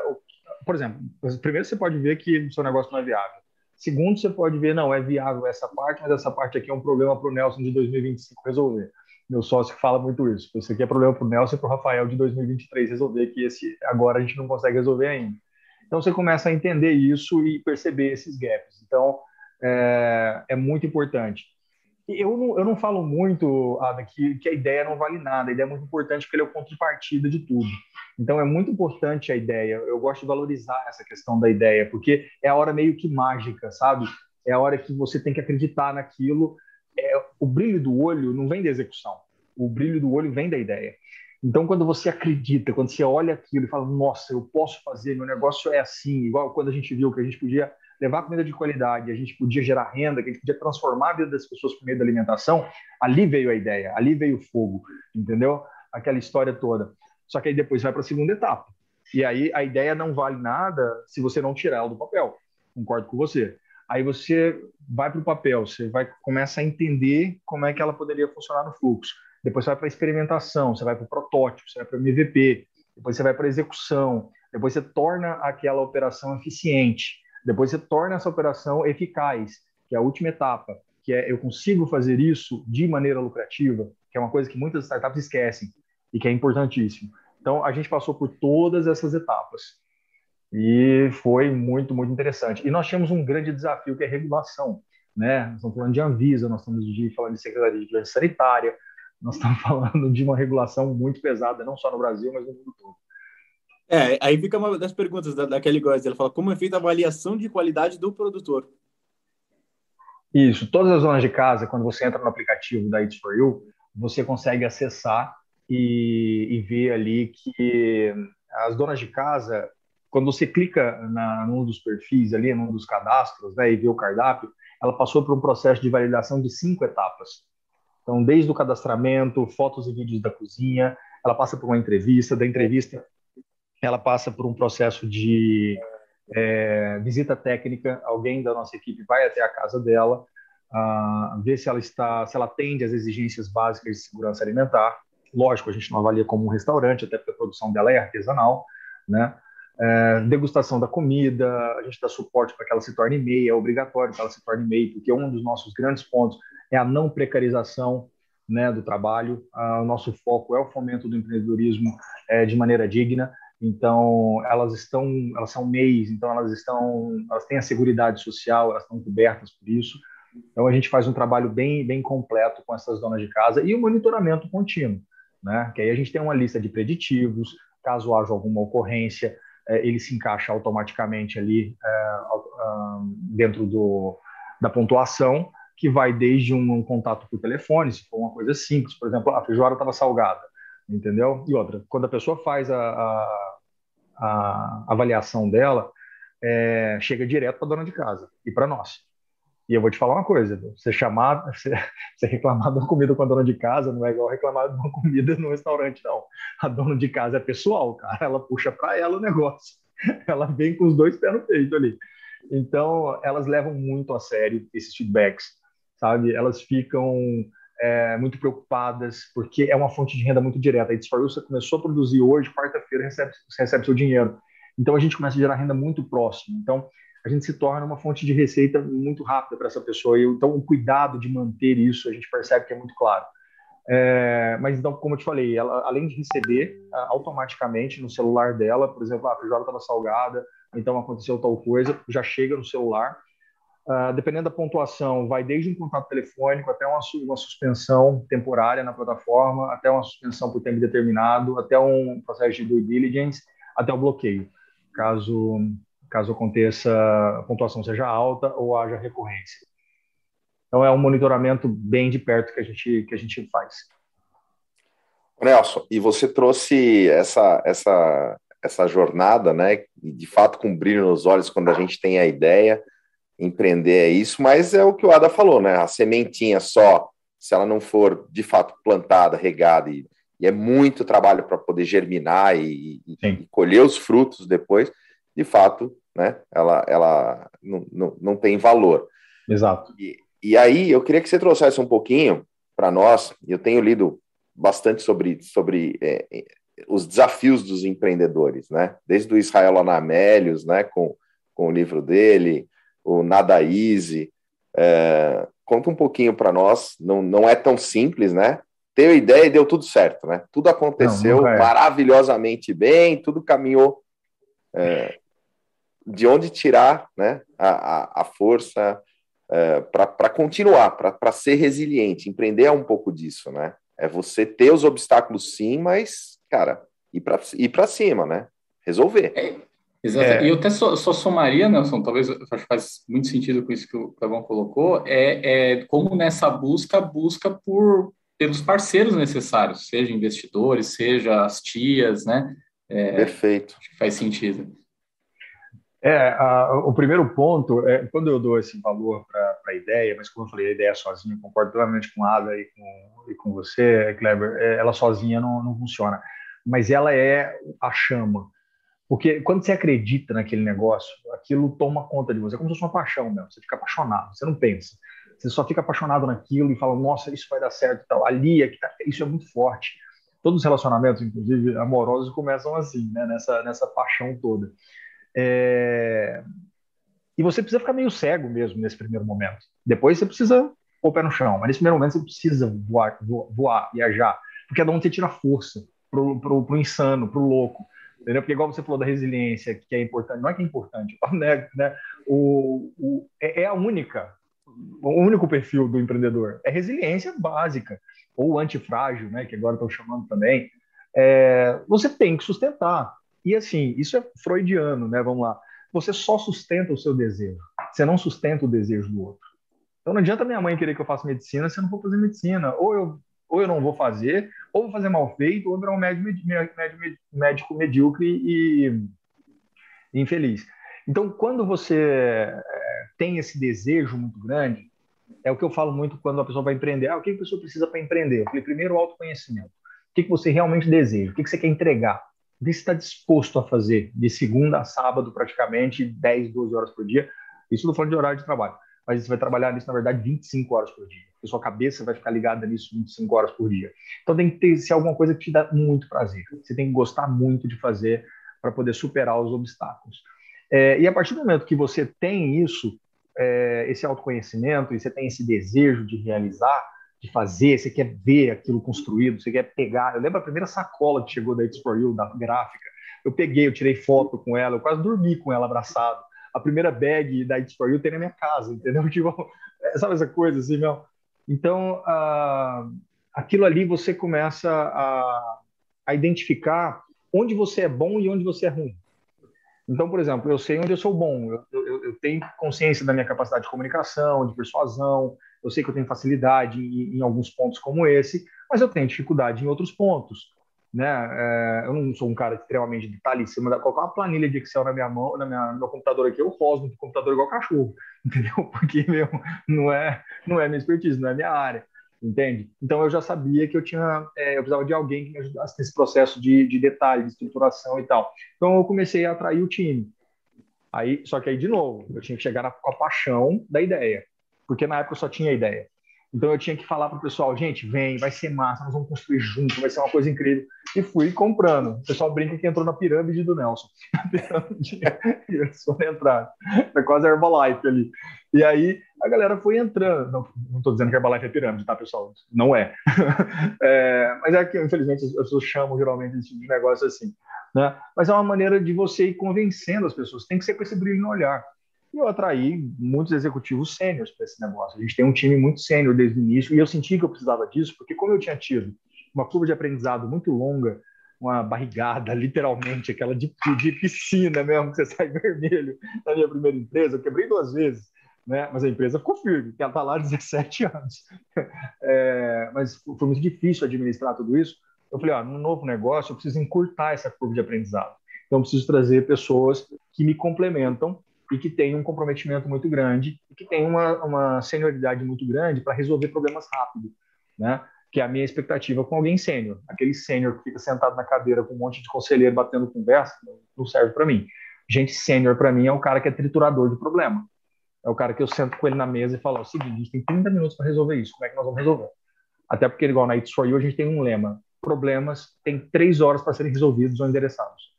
Por exemplo, primeiro você pode ver que o seu negócio não é viável. Segundo, você pode ver, não, é viável essa parte, mas essa parte aqui é um problema para o Nelson de 2025 resolver. Meu sócio fala muito isso. Isso aqui é problema para o Nelson e para o Rafael de 2023 resolver, que esse agora a gente não consegue resolver ainda. Então você começa a entender isso e perceber esses gaps. Então é, é muito importante. Eu não, eu não falo muito, Ada, que, que a ideia não vale nada. A ideia é muito importante porque ele é o contrapartida de tudo. Então é muito importante a ideia. Eu gosto de valorizar essa questão da ideia, porque é a hora meio que mágica, sabe? É a hora que você tem que acreditar naquilo. É, o brilho do olho não vem da execução. O brilho do olho vem da ideia. Então, quando você acredita, quando você olha aquilo e fala, nossa, eu posso fazer, meu negócio é assim, igual quando a gente viu que a gente podia levar comida de qualidade, a gente podia gerar renda, que a gente podia transformar a vida das pessoas por meio da alimentação, ali veio a ideia, ali veio o fogo, entendeu? Aquela história toda. Só que aí depois vai para a segunda etapa. E aí a ideia não vale nada se você não tirar ela do papel. Concordo com você. Aí você vai para o papel, você vai começa a entender como é que ela poderia funcionar no fluxo depois você vai para experimentação, você vai para o protótipo, você vai para o MVP, depois você vai para execução, depois você torna aquela operação eficiente, depois você torna essa operação eficaz, que é a última etapa, que é eu consigo fazer isso de maneira lucrativa, que é uma coisa que muitas startups esquecem e que é importantíssimo. Então a gente passou por todas essas etapas e foi muito muito interessante. E nós tínhamos um grande desafio que é regulação, né? Nós estamos falando de Anvisa, nós estamos de, falando de Secretaria de Vigilância Sanitária, nós estamos falando de uma regulação muito pesada, não só no Brasil, mas no mundo todo. É, aí fica uma das perguntas da, da Kelly Góes. Ela fala como é feita a avaliação de qualidade do produtor. Isso, todas as zonas de casa, quando você entra no aplicativo da It's For You, você consegue acessar e, e ver ali que as donas de casa, quando você clica na, num dos perfis ali, num dos cadastros, né, e vê o cardápio, ela passou por um processo de validação de cinco etapas. Então, desde o cadastramento, fotos e vídeos da cozinha, ela passa por uma entrevista, da entrevista ela passa por um processo de é, visita técnica, alguém da nossa equipe vai até a casa dela, uh, ver se ela está, se ela atende às exigências básicas de segurança alimentar. Lógico, a gente não avalia como um restaurante, até porque a produção dela é artesanal, né? É, degustação da comida, a gente dá suporte para que ela se torne MEI, é obrigatório que ela se torne MEI, porque um dos nossos grandes pontos é a não precarização né, do trabalho. Ah, o nosso foco é o fomento do empreendedorismo é, de maneira digna. Então, elas estão, elas são MEIs, então elas estão, elas têm a seguridade social, elas estão cobertas por isso. Então, a gente faz um trabalho bem, bem completo com essas donas de casa e o monitoramento contínuo, né? Que aí a gente tem uma lista de preditivos, caso haja alguma ocorrência, é, ele se encaixa automaticamente ali é, dentro do, da pontuação, que vai desde um, um, contato por telefone, se for uma coisa simples, por exemplo, a feijoada estava salgada, entendeu? E outra, quando a pessoa faz a, a a avaliação dela, é, chega direto para a dona de casa e para nós. E eu vou te falar uma coisa: você chamar, você, reclamar de uma comida com a dona de casa não é igual reclamar de uma comida no restaurante, não. A dona de casa é pessoal, cara. Ela puxa para ela o negócio. Ela vem com os dois pés no peito ali. Então, elas levam muito a sério esses feedbacks, sabe? Elas ficam é, muito preocupadas, porque é uma fonte de renda muito direta. A você começou a produzir hoje, quarta-feira recebe, recebe seu dinheiro. Então, a gente começa a gerar renda muito próximo. Então, a gente se torna uma fonte de receita muito rápida para essa pessoa. E, então, o cuidado de manter isso, a gente percebe que é muito claro. É, mas, então, como eu te falei, ela, além de receber automaticamente no celular dela, por exemplo, ah, a feijoada estava salgada, então aconteceu tal coisa, já chega no celular Uh, dependendo da pontuação, vai desde um contato telefônico até uma, uma, suspensão temporária na plataforma, até uma suspensão por tempo determinado, até um processo de due diligence, até o bloqueio, caso, caso aconteça, a pontuação seja alta ou haja recorrência. Então, é um monitoramento bem de perto que a gente, que a gente faz. Nelson, e você trouxe essa, essa, essa jornada, né, de fato com brilho nos olhos quando a gente tem a ideia, empreender é isso, mas é o que o Ada falou, né? A sementinha só, se ela não for de fato plantada, regada, e, e é muito trabalho para poder germinar e, e, colher os frutos depois, de fato, né? Ela, ela não, não, não tem valor. Exato. E, e aí eu queria que você trouxesse um pouquinho para nós, eu tenho lido bastante sobre, sobre é, é, os desafios dos empreendedores, né? Desde o Israel Anamélios, né? Com, com o livro dele, o Nada Easy. É, conta um pouquinho para nós, não, não é tão simples, né? Teve ideia e deu tudo certo, né? Tudo aconteceu não, é. maravilhosamente bem, tudo caminhou. É, de onde tirar né, a, a, a força é, para continuar, para ser resiliente. Empreender é um pouco disso, né? É você ter os obstáculos sim, mas, cara, ir para cima, né? Resolver. É, Exato. É. E eu até só, só, somaria, Nelson, talvez acho que faz muito sentido com isso que o Clavão colocou, é, é como nessa busca, busca por pelos parceiros necessários, seja investidores, seja as tias, né? É, Perfeito. Acho que faz sentido. É, a, o primeiro ponto é quando eu dou esse valor para a ideia, mas como eu falei, a ideia sozinha, concordo plenamente com a Ada e com, e com você, Kleber, é, ela sozinha não, não funciona, mas ela é a chama. Porque quando você acredita naquele negócio, aquilo toma conta de você, é como se fosse uma paixão mesmo. Você fica apaixonado, você não pensa. Você só fica apaixonado naquilo e fala, nossa, isso vai dar certo e tal. Ali, é que tá, isso é muito forte. Todos os relacionamentos, inclusive amorosos, começam assim, né? nessa, nessa paixão toda. É... E você precisa ficar meio cego mesmo nesse primeiro momento. Depois você precisa pôr o pé no chão, mas nesse primeiro momento você precisa voar, voar, voar viajar, porque é de onde você tira força pro insano, pro louco entendeu? Porque igual você falou da resiliência, que é importante, não é que é importante, né? né? O, o, é, é a única, o único perfil do empreendedor, é resiliência básica, ou antifrágil, né? Que agora estão chamando também. É, você tem que sustentar, E assim, isso é freudiano, né? Vamos lá. Você só sustenta o seu desejo. Você não sustenta o desejo do outro. Então não adianta minha mãe querer que eu faça medicina se eu não for fazer medicina. Ou eu, ou eu não vou fazer, ou vou fazer mal feito, ou virar um médico, médico, médico medíocre e infeliz. Então, quando você eh, tem esse desejo muito grande, é o que eu falo muito quando a pessoa vai empreender. Ah, o que a pessoa precisa para empreender? Eu falei, primeiro, o autoconhecimento. O que você realmente deseja? O que você quer entregar? O que você está disposto a fazer de segunda a sábado, praticamente, 10, 12 horas por dia? Isso não falando de horário de trabalho. Mas você vai trabalhar nisso, na verdade, 25 horas por dia. A sua cabeça vai ficar ligada nisso 25 horas por dia. Então tem que ter ser alguma coisa que te dá muito prazer. Você tem que gostar muito de fazer para poder superar os obstáculos. É, e a partir do momento que você tem isso, é, esse autoconhecimento, e você tem esse desejo de realizar, de fazer, você quer ver aquilo construído, você quer pegar. Eu lembro a primeira sacola que chegou da It's For You, da gráfica. Eu peguei, eu tirei foto com ela, eu quase dormi com ela abraçado. A primeira bag da It's For You tem na minha casa, entendeu? Tipo, sabe essa coisa assim, meu? Então, aquilo ali você começa a, a identificar onde você é bom e onde você é ruim. Então, por exemplo, eu sei onde eu sou bom, eu, eu, eu, tenho consciência da minha capacidade de comunicação, de persuasão, eu sei que eu tenho facilidade em, em alguns pontos como esse, mas eu tenho dificuldade em outros pontos. Né? É, eu não sou um cara extremamente detalhista, mas colocar uma planilha de Excel na minha mão, na minha, no meu computador aqui, eu rosno no computador igual cachorro, entendeu? Porque meu, não é não é minha expertise, não é minha área entende? Então eu já sabia que eu tinha, é, eu precisava de alguém que me ajudasse nesse processo de, de detalhe, de estruturação e tal. Então eu comecei a atrair o time. Aí, só que aí de novo, eu tinha que chegar na, com a paixão da ideia, porque na época eu só tinha ideia. Então eu tinha que falar para o pessoal, gente, vem, vai ser massa, nós vamos construir junto, vai ser uma coisa incrível. E fui comprando. O pessoal brinca que entrou na pirâmide do Nelson. A pirâmide, foram entrar. Foi quase Herbalife ali. E aí a galera foi entrando. Não estou dizendo que Herbalife é pirâmide, tá, pessoal? Não é. é mas é que, infelizmente, as pessoas chamam geralmente esse tipo de negócio assim. Né? Mas é uma maneira de você ir convencendo as pessoas. Tem que ser com esse brilho no olhar. E eu atraí muitos executivos sêniores para esse negócio. A gente tem um time muito sênior desde o início, e eu senti que eu precisava disso, porque como eu tinha tido uma curva de aprendizado muito longa, uma barrigada, literalmente, aquela de, de piscina mesmo, que você sai vermelho na minha primeira empresa, eu quebrei duas vezes, né? mas a empresa ficou firme, porque ela está lá há 17 anos. É, mas foi muito difícil administrar tudo isso. Eu falei, ó, no novo negócio, eu preciso encurtar essa curva de aprendizado. Então, eu preciso trazer pessoas que me complementam e que tem um comprometimento muito grande e que tem uma, uma senioridade muito grande para resolver problemas rápido, né? Que é a minha expectativa com alguém sênior. Aquele sênior que fica sentado na cadeira com um monte de conselheiro batendo conversa, não serve para mim. Gente sênior para mim é o cara que é triturador de problema. É o cara que eu sento com ele na mesa e falo o seguinte, a gente tem 30 minutos para resolver isso, como é que nós vamos resolver? Até porque, igual na It's For You, a gente tem um lema, problemas têm três horas para serem resolvidos ou endereçados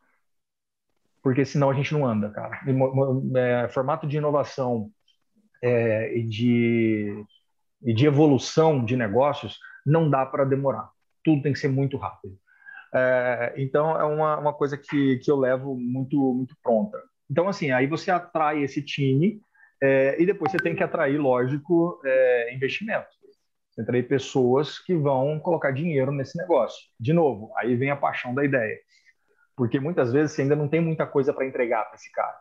porque senão a gente não anda, cara. É, formato de inovação é, e, de, e de evolução de negócios não dá para demorar. Tudo tem que ser muito rápido. É, então, é uma, uma coisa que, que eu levo muito, muito pronta. Então, assim, aí você atrai esse time é, e depois você tem que atrair, lógico, é, investimento. Você atrai pessoas que vão colocar dinheiro nesse negócio. De novo, aí vem a paixão da ideia porque muitas vezes você ainda não tem muita coisa para entregar para esse cara.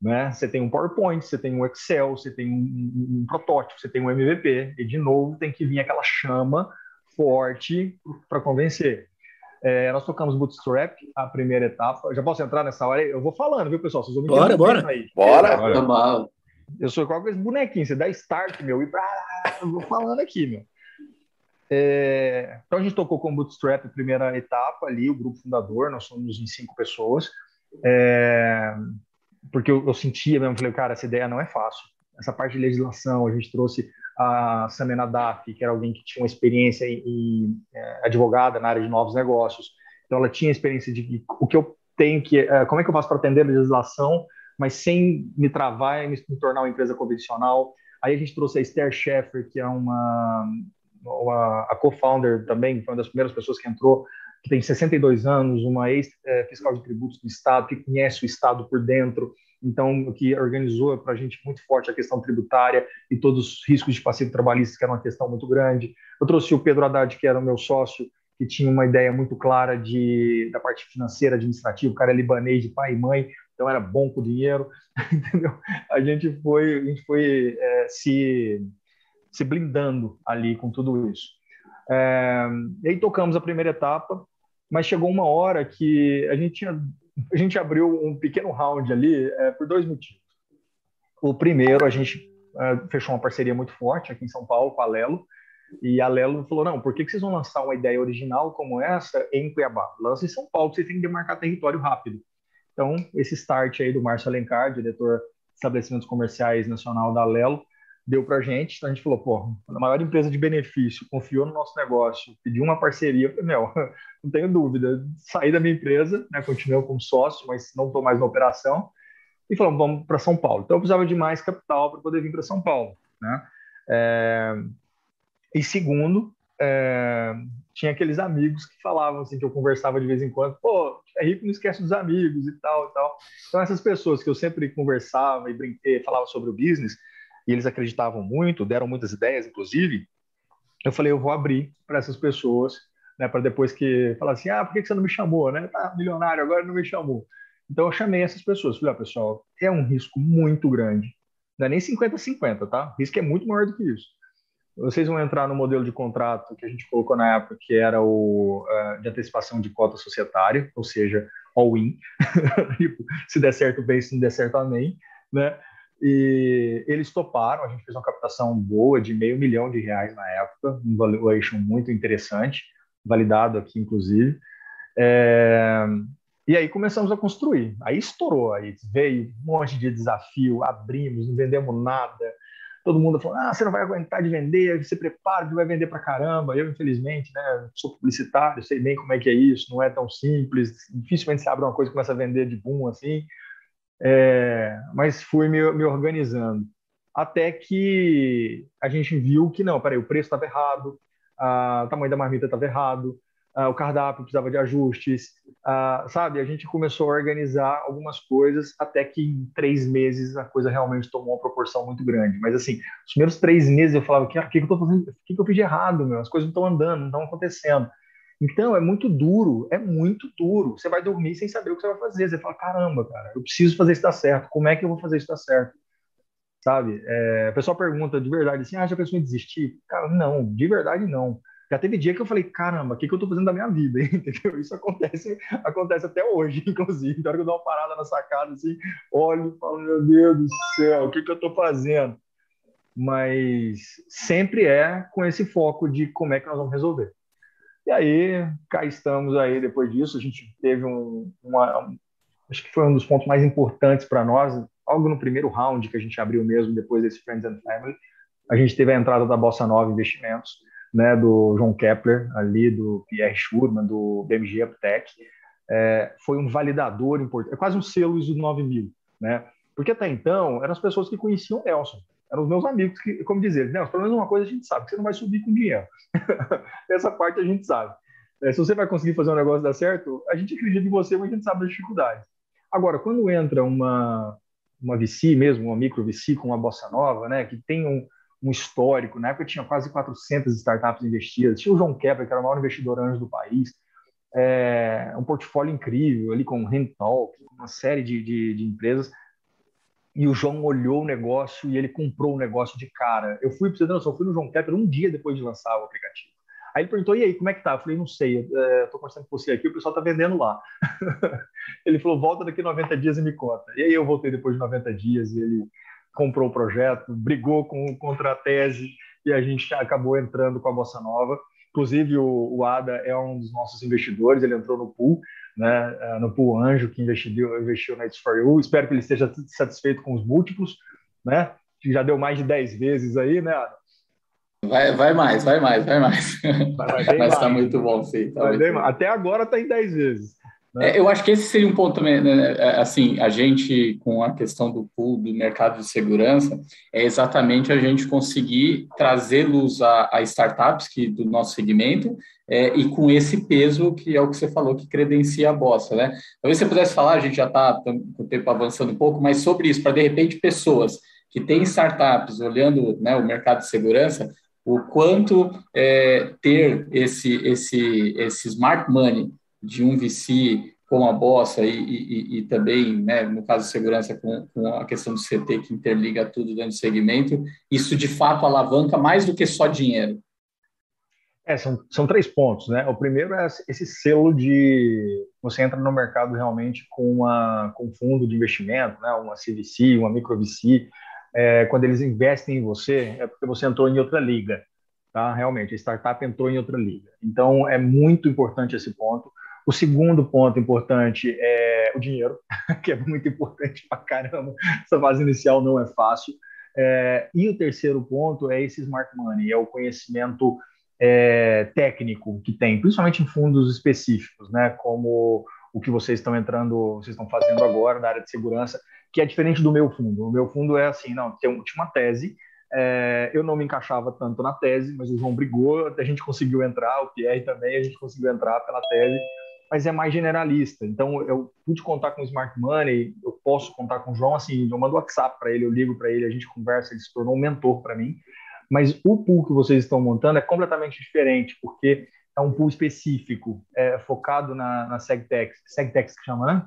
Né? Você tem um PowerPoint, você tem um Excel, você tem um, um, um protótipo, você tem um MVP, e de novo tem que vir aquela chama forte para convencer. É, nós tocamos Bootstrap, a primeira etapa. Já posso entrar nessa hora? Eu vou falando, viu, pessoal? Vocês vão me bora, bora. Aí. Bora, bora. Eu sou igual aquele bonequinho, você dá start, meu, e eu vou falando aqui, meu. É, então a gente tocou com o Bootstrap, primeira etapa ali, o grupo fundador, nós somos em cinco pessoas, é, porque eu, eu, sentia mesmo, falei, cara, essa ideia não é fácil. Essa parte de legislação, a gente trouxe a Samena Daf, que era alguém que tinha uma experiência em, em é, advogada na área de novos negócios, então ela tinha experiência de o que eu tenho que, é, como é que eu faço para atender a legislação, mas sem me travar e me, me tornar uma empresa convencional. Aí a gente trouxe a Esther Sheffer, que é uma uma, a co-founder também, foi uma das primeiras pessoas que entrou, que tem 62 anos, uma ex-fiscal de tributos do Estado, que conhece o Estado por dentro, então, que organizou para a gente muito forte a questão tributária e todos os riscos de passivo trabalhista, que era uma questão muito grande. Eu trouxe o Pedro Haddad, que era o meu sócio, que tinha uma ideia muito clara de, da parte financeira, administrativa, o cara é libanês de pai e mãe, então era bom com dinheiro, entendeu? A gente foi, a gente foi é, se, se blindando ali com tudo isso. É, e aí tocamos a primeira etapa, mas chegou uma hora que a gente, a gente abriu um pequeno round ali é, por dois motivos. O primeiro, a gente é, fechou uma parceria muito forte aqui em São Paulo com a Lelo, e a Lelo falou: não, por que, que vocês vão lançar uma ideia original como essa em Cuiabá? Lança em São Paulo, vocês têm que demarcar território rápido. Então, esse start aí do Márcio Alencar, diretor de estabelecimentos comerciais nacional da Lelo, deu para a gente. Então, a gente falou: pô, a maior empresa de benefício confiou no nosso negócio, pediu uma parceria. Falei: meu, não tenho dúvida, saí da minha empresa, né, continuo como sócio, mas não estou mais na operação. E falamos: vamos para São Paulo. Então, eu precisava de mais capital para poder vir para São Paulo. Né? É, e segundo, é, tinha aqueles amigos que falavam assim, que eu conversava de vez em quando, pô, é rico, não esquece dos amigos e tal e tal. Então essas pessoas que eu sempre conversava e brinquei, falava sobre o business, e eles acreditavam muito, deram muitas ideias, inclusive, eu falei, eu vou abrir para essas pessoas, né, para depois que falar assim, ah, por que você não me chamou, né? Tá milionário, agora não me chamou. Então eu chamei essas pessoas, falei, oh, pessoal, é um risco muito grande, não é nem 50-50, tá? O risco é muito maior do que isso vocês vão entrar no modelo de contrato que a gente colocou na época, que era o uh, de antecipação de cota societária, ou seja, all-in. Tipo, se der certo, bem, se não der certo, amém. Né? E eles toparam, a gente fez uma captação boa de meio milhão de reais na época, um valuation muito interessante, validado aqui, inclusive. É... E aí começamos a construir. Aí estourou, aí veio um monte de desafio, abrimos, não vendemos nada, todo mundo falou, ah, você não vai aguentar de vender, você prepara que vai vender para caramba. Eu, infelizmente, né, sou publicitário, sei bem como é que é isso, não é tão simples, dificilmente você abre uma coisa e começa a vender de boom assim, é, mas fui me, me organizando. Até que a gente viu que, não, peraí, o preço estava errado, a, o tamanho da marmita estava errado, uh, o cardápio precisava de ajustes, uh, sabe? A gente começou a organizar algumas coisas até que em três meses a coisa realmente tomou uma proporção muito grande. Mas assim, os primeiros três meses eu falava, que, ah, que, que eu tô fazendo? O que, que eu fiz de errado, meu? As coisas não estão andando, não estão acontecendo. Então, é muito duro, é muito duro. Você vai dormir sem saber o que você vai fazer. Você fala, caramba, cara, eu preciso fazer isso dar certo. Como é que eu vou fazer isso dar certo? Sabe? É, o pessoal pergunta de verdade assim, ah, já pensou em desistir? Cara, não, de verdade não. Já teve dia que eu falei, caramba, o que, que eu tô fazendo da minha vida? Entendeu? Isso acontece, acontece até hoje, inclusive. Na hora que eu dou uma parada na sacada, assim, olho e falo, meu Deus do céu, o que, que eu tô fazendo? Mas sempre é com esse foco de como é que nós vamos resolver. E aí, cá estamos aí, depois disso, a gente teve um, uma, acho que foi um dos pontos mais importantes para nós, algo no primeiro round que a gente abriu mesmo, depois desse Friends and Family, a gente teve a entrada da Bossa Nova Investimentos, né, do João Kepler, ali do Pierre Schurman, do BMG Uptech, é, foi um validador importante, é quase um selo ISO 9000, né? Porque até então eram as pessoas que conheciam o Nelson, eram os meus amigos que, como dizer, Nelson, pelo menos uma coisa a gente sabe, que você não vai subir com dinheiro. Essa parte a gente sabe. É, se você vai conseguir fazer um negócio dar certo, a gente acredita em você, mas a gente sabe das dificuldades. Agora, quando entra uma uma VC mesmo, uma micro VC com uma bossa nova, né, que tem um, um histórico. Na época tinha quase 400 startups investidas. Tinha o João Kepler, que era o maior investidor anjo do país. É, um portfólio incrível ali com o Rental, uma série de, de, de, empresas. E o João olhou o negócio e ele comprou o negócio de cara. Eu fui, para você eu fui no João Kepler um dia depois de lançar o aplicativo. Aí ele perguntou, e aí, como é que tá? Eu falei, não sei, estou é, conversando com você aqui, o pessoal está vendendo lá. ele falou, volta daqui 90 dias e me conta. E aí eu voltei depois de 90 dias e ele comprou o projeto, brigou com, contra a tese e a gente acabou entrando com a Bossa Nova. Inclusive, o, o ADA é um dos nossos investidores, ele entrou no pool, né, é, no pool Anjo, que investiu, investiu na It's For You. Espero que ele esteja satisfeito com os múltiplos, né? Já deu mais de 10 vezes aí, né? Vai, vai mais, vai mais, vai mais. Vai, vai Mas está muito bom, sim. Tá muito Até agora está em 10 vezes. Né? É, eu acho que esse seria um ponto também, né? É, assim, a gente, com a questão do pool, do mercado de segurança, é exatamente a gente conseguir trazer luz a, a startups que, do nosso segmento é, e com esse peso que é o que você falou, que credencia a bossa, né? Talvez você pudesse falar, a gente já está com o tempo avançando um pouco, mas sobre isso, para de repente pessoas que têm startups olhando né, o mercado de segurança, o quanto é, ter esse, esse, esse smart money de um VC com a Bossa e, e, e também, né, no caso de segurança, com, com, a questão do CT que interliga tudo dentro do segmento, isso de fato alavanca mais do que só dinheiro. É, são, são três pontos, né? O primeiro é esse selo de você entra no mercado realmente com, uma, com fundo de investimento, né? uma CVC, uma micro VC, é, quando eles investem em você, é porque você entrou em outra liga, tá? Realmente, a startup entrou em outra liga. Então, é muito importante esse ponto. O segundo ponto importante é o dinheiro, que é muito importante para caramba. Essa fase inicial não é fácil. É, e o terceiro ponto é esse smart money, é o conhecimento é, técnico que tem, principalmente em fundos específicos, né? Como o que vocês estão entrando, vocês estão fazendo agora na área de segurança, que é diferente do meu fundo. O meu fundo é assim, não, tem, uma tese, é, eu não me encaixava tanto na tese, mas o João brigou, a gente conseguiu entrar, o Pierre também, a gente conseguiu entrar pela tese, mas é mais generalista. Então, eu pude contar com o Smart Money, eu posso contar com o João, assim, eu mando WhatsApp para ele, eu ligo para ele, a gente conversa, ele se tornou um mentor para mim. Mas o pool que vocês estão montando é completamente diferente, porque é um pool específico, é focado na, na SegTex. SegTex que chama, né?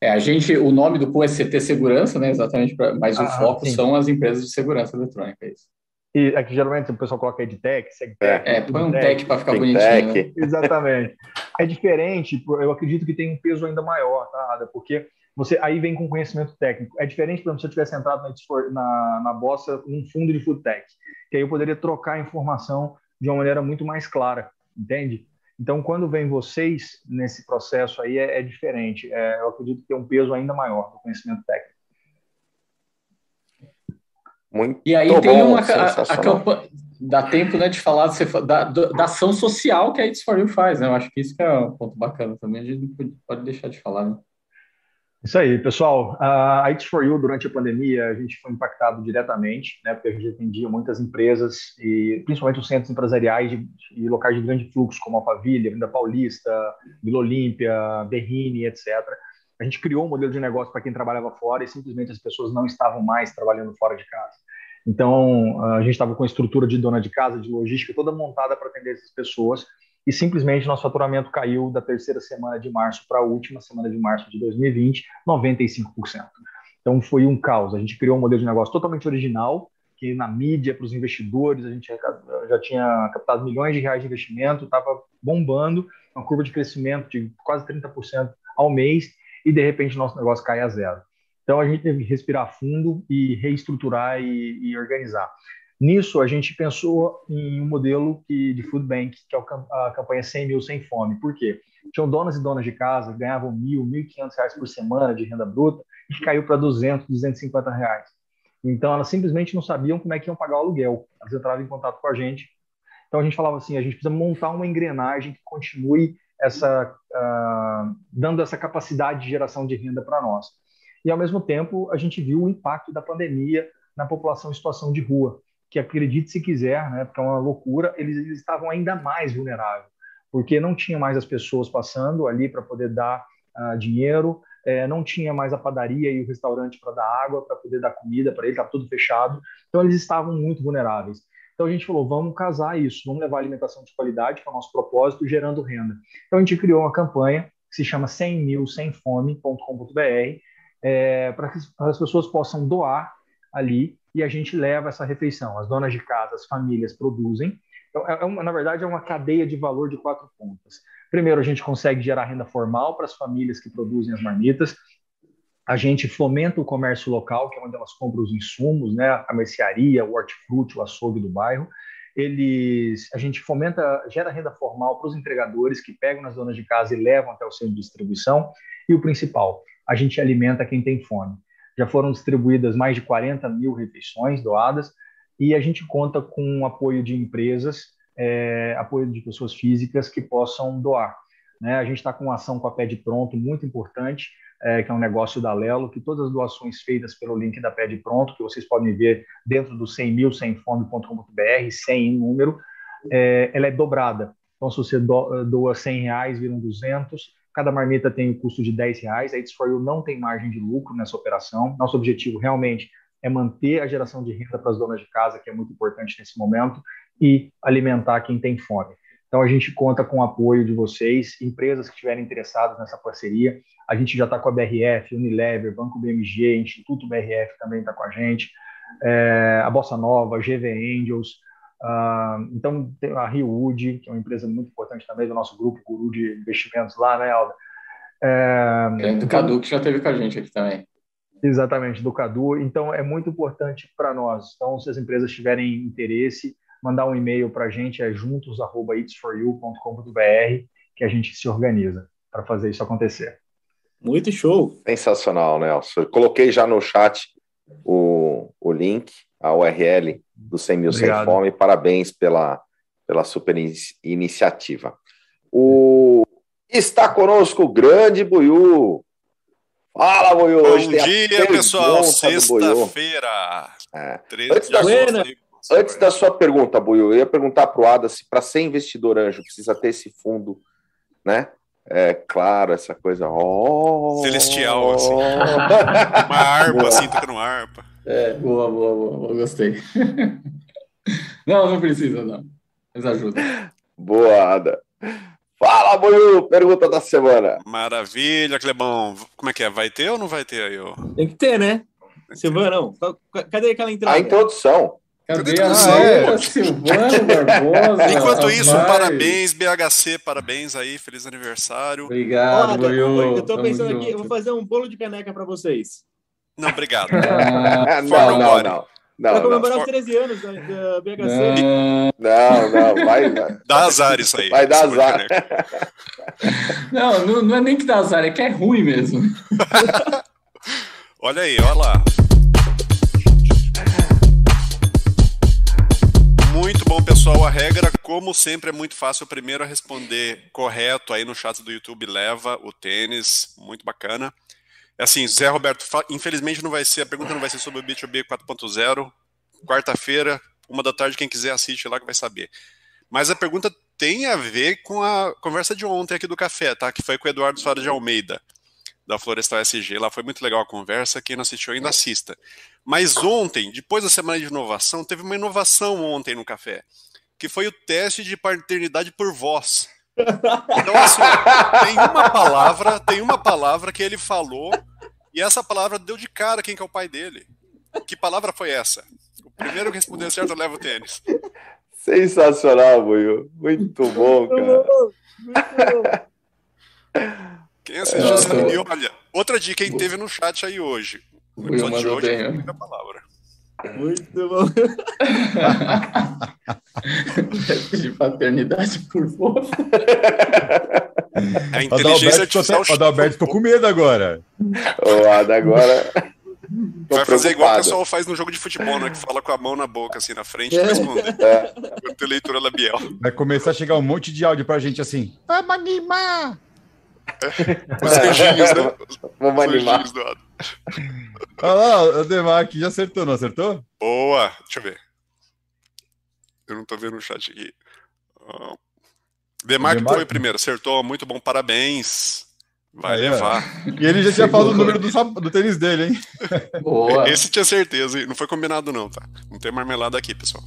É, a gente, o nome do pool é CT Segurança, né? Exatamente, pra, mas ah, o foco sim. são as empresas de segurança eletrônica, é isso. E aqui geralmente o pessoal coloca EdTech, SegTech. É, põe um tech para ficar bonitinho. Né? Exatamente. é diferente, eu acredito que tem um peso ainda maior, tá? Porque você aí vem com conhecimento técnico. É diferente, por exemplo, se eu tivesse entrado na, na, na Bossa num fundo de food tech, que aí eu poderia trocar informação de uma maneira muito mais clara, entende? Então, quando vem vocês nesse processo aí, é, é diferente. É, eu acredito que tem um peso ainda maior do conhecimento técnico. Muito e aí bom, tem uma a, a campanha, dá tempo né, de falar da, da, ação social que a It's For You faz, né? Eu acho que isso que é um ponto bacana também, a gente não pode deixar de falar, né? Isso aí, pessoal. A It's for You, durante a pandemia, a gente foi impactado diretamente, né, porque a gente atendia muitas empresas, e principalmente os centros empresariais e locais de grande fluxo, como Alphaville, Avenida Paulista, Vila Olímpia, Berrini, etc. A gente criou um modelo de negócio para quem trabalhava fora e simplesmente as pessoas não estavam mais trabalhando fora de casa. Então, a gente estava com a estrutura de dona de casa, de logística, toda montada para atender essas pessoas e simplesmente nosso faturamento caiu da terceira semana de março para a última semana de março de 2020, 95%. Então foi um caos. A gente criou um modelo de negócio totalmente original, que na mídia, para os investidores, a gente já tinha captado milhões de reais de investimento, estava bombando, uma curva de crescimento de quase 30% ao mês, e de repente nosso negócio cai a zero. Então a gente teve que respirar fundo e reestruturar e, e organizar. Nisso, a gente pensou em um modelo que, de food bank, que é a campanha 100 mil sem fome. Por quê? Tinham donas e donas de casa ganhavam mil, mil e quinhentos reais por semana de renda bruta e caiu para 200, 250 reais. Então, elas simplesmente não sabiam como é que iam pagar o aluguel. Elas entravam em contato com a gente. Então, a gente falava assim, a gente precisa montar uma engrenagem que continue essa, uh, dando essa capacidade de geração de renda para nós. E, ao mesmo tempo, a gente viu o impacto da pandemia na população em situação de rua que acredite se quiser, né, porque é uma loucura, eles, eles estavam ainda mais vulneráveis, porque não tinha mais as pessoas passando ali para poder dar uh, dinheiro, é, não tinha mais a padaria e o restaurante para dar água, para poder dar comida para ele, estava tudo fechado, então eles estavam muito vulneráveis. Então a gente falou, vamos casar isso, vamos levar alimentação de qualidade para o nosso propósito, gerando renda. Então a gente criou uma campanha que se chama 100 mil sem fome.com.br é, para que as pessoas possam doar ali e a gente leva essa refeição. As donas de casa, as famílias produzem. Então, é uma, na verdade, é uma cadeia de valor de quatro pontas. Primeiro, a gente consegue gerar renda formal para as famílias que produzem as marmitas. A gente fomenta o comércio local, que é onde elas compram os insumos, né? a mercearia, o hortifruti, o açougue do bairro. Eles, a gente fomenta, gera renda formal para os entregadores que pegam nas donas de casa e levam até o centro de distribuição. E o principal, a gente alimenta quem tem fome já foram distribuídas mais de 40 mil refeições doadas e a gente conta com o apoio de empresas, é, apoio de pessoas físicas que possam doar. Né? A gente está com uma ação com a Pé de Pronto muito importante, é, que é um negócio da Lelo, que todas as doações feitas pelo link da Pé de Pronto, que vocês podem ver dentro do 100 mil, 100 fome.com.br, 100 em número, é, ela é dobrada. Então, se você doa 100 reais, viram 200, Cada marmita tem o custo de 10 reais. A It's For You não tem margem de lucro nessa operação. Nosso objetivo realmente é manter a geração de renda para as donas de casa, que é muito importante nesse momento, e alimentar quem tem fome. Então, a gente conta com o apoio de vocês, empresas que estiverem interessadas nessa parceria. A gente já está com a BRF, Unilever, Banco BMG, Instituto BRF também está com a gente, é, a Bossa Nova, GV Angels. Uh, então, tem a Riowood, que é uma empresa muito importante também do nosso grupo Guru de Investimentos lá, né, Alda? É, é do Cadu, que já teve com a gente aqui também. Exatamente, do Cadu. Então, é muito importante para nós. Então, se as empresas tiverem interesse, mandar um e-mail para a gente, é juntos.itsforyou.com.br, que a gente se organiza para fazer isso acontecer. Muito show! Sensacional, Nelson. Eu coloquei já no chat o, o link, a URL do 100 mil Obrigado. sem fome. Parabéns pela, pela super iniciativa. O, está conosco o grande Buiu. Fala, Buiu. Bom dia, pessoal. Sexta-feira. É. Antes, da antes da sua pergunta, Buiu, eu ia perguntar para o Ada se para ser investidor anjo precisa ter esse fundo, né? É claro, essa coisa. Oh, Celestial, assim. Uma harpa, boa. assim, tocando harpa. É, boa, boa, boa, boa, gostei. não, não precisa, não. Mas ajuda. Boa, Ada. Fala, Buiu! Pergunta da semana. Maravilha, Clebão. Como é que é? Vai ter ou não vai ter aí? Ó? Tem que ter, né? Silvanão, cadê aquela entrada? A introdução. Cadê a. Silvano Barbosa? Enquanto isso, parabéns, BHC, parabéns aí, feliz aniversário. Obrigado, Olha, Eu, eu tô pensando junto. aqui, eu vou fazer um bolo de caneca para vocês. Não, obrigado. Ah, não, não, não. Não, pra comemorar os 13 anos da, da BHC. Não, não, vai. Dá azar isso aí. Vai dar azar. Não, não, não é nem que dá azar, é que é ruim mesmo. olha aí, olha lá. Muito bom, pessoal. A regra, como sempre, é muito fácil. O primeiro a responder correto aí no chat do YouTube leva o tênis. Muito bacana. É assim, Zé Roberto, infelizmente não vai ser, a pergunta não vai ser sobre o B2B 4.0. Quarta-feira, uma da tarde, quem quiser assiste lá que vai saber. Mas a pergunta tem a ver com a conversa de ontem aqui do café, tá? Que foi com o Eduardo Soares de Almeida, da Florestal SG. Lá foi muito legal a conversa. Quem não assistiu ainda assista. Mas ontem, depois da semana de inovação, teve uma inovação ontem no café, que foi o teste de paternidade por voz. Então, assim, tem uma palavra, tem uma palavra que ele falou, e essa palavra deu de cara quem que é o pai dele. Que palavra foi essa? O primeiro que respondeu certo leva o tênis. Sensacional, Buiu. Muito bom, cara. Muito bom. Quem assistiu sabe. olha, outra dica, quem teve no chat aí hoje. O episódio de hoje é muita palavra. Muito bom. de paternidade por favor. A inteligência artificial. O Adalberto ficou com medo agora. O Ada agora. Vai fazer igual o pessoal faz no jogo de futebol, né? Que fala com a mão na boca, assim, na frente, é. responder. É. Ter leitura labial. Vai começar a chegar um monte de áudio pra gente assim. Vamos animar! Os anjinhos, né? Vamos animar. Olha lá, o Demarque já acertou, não acertou? Boa! Deixa eu ver. Eu não tô vendo o chat aqui. Demarque foi primeiro, acertou, muito bom, parabéns. Vai Aí, levar. E ele já tinha falado o número do, do tênis dele, hein? Boa. Esse tinha certeza, não foi combinado, não, tá? Não tem marmelada aqui, pessoal.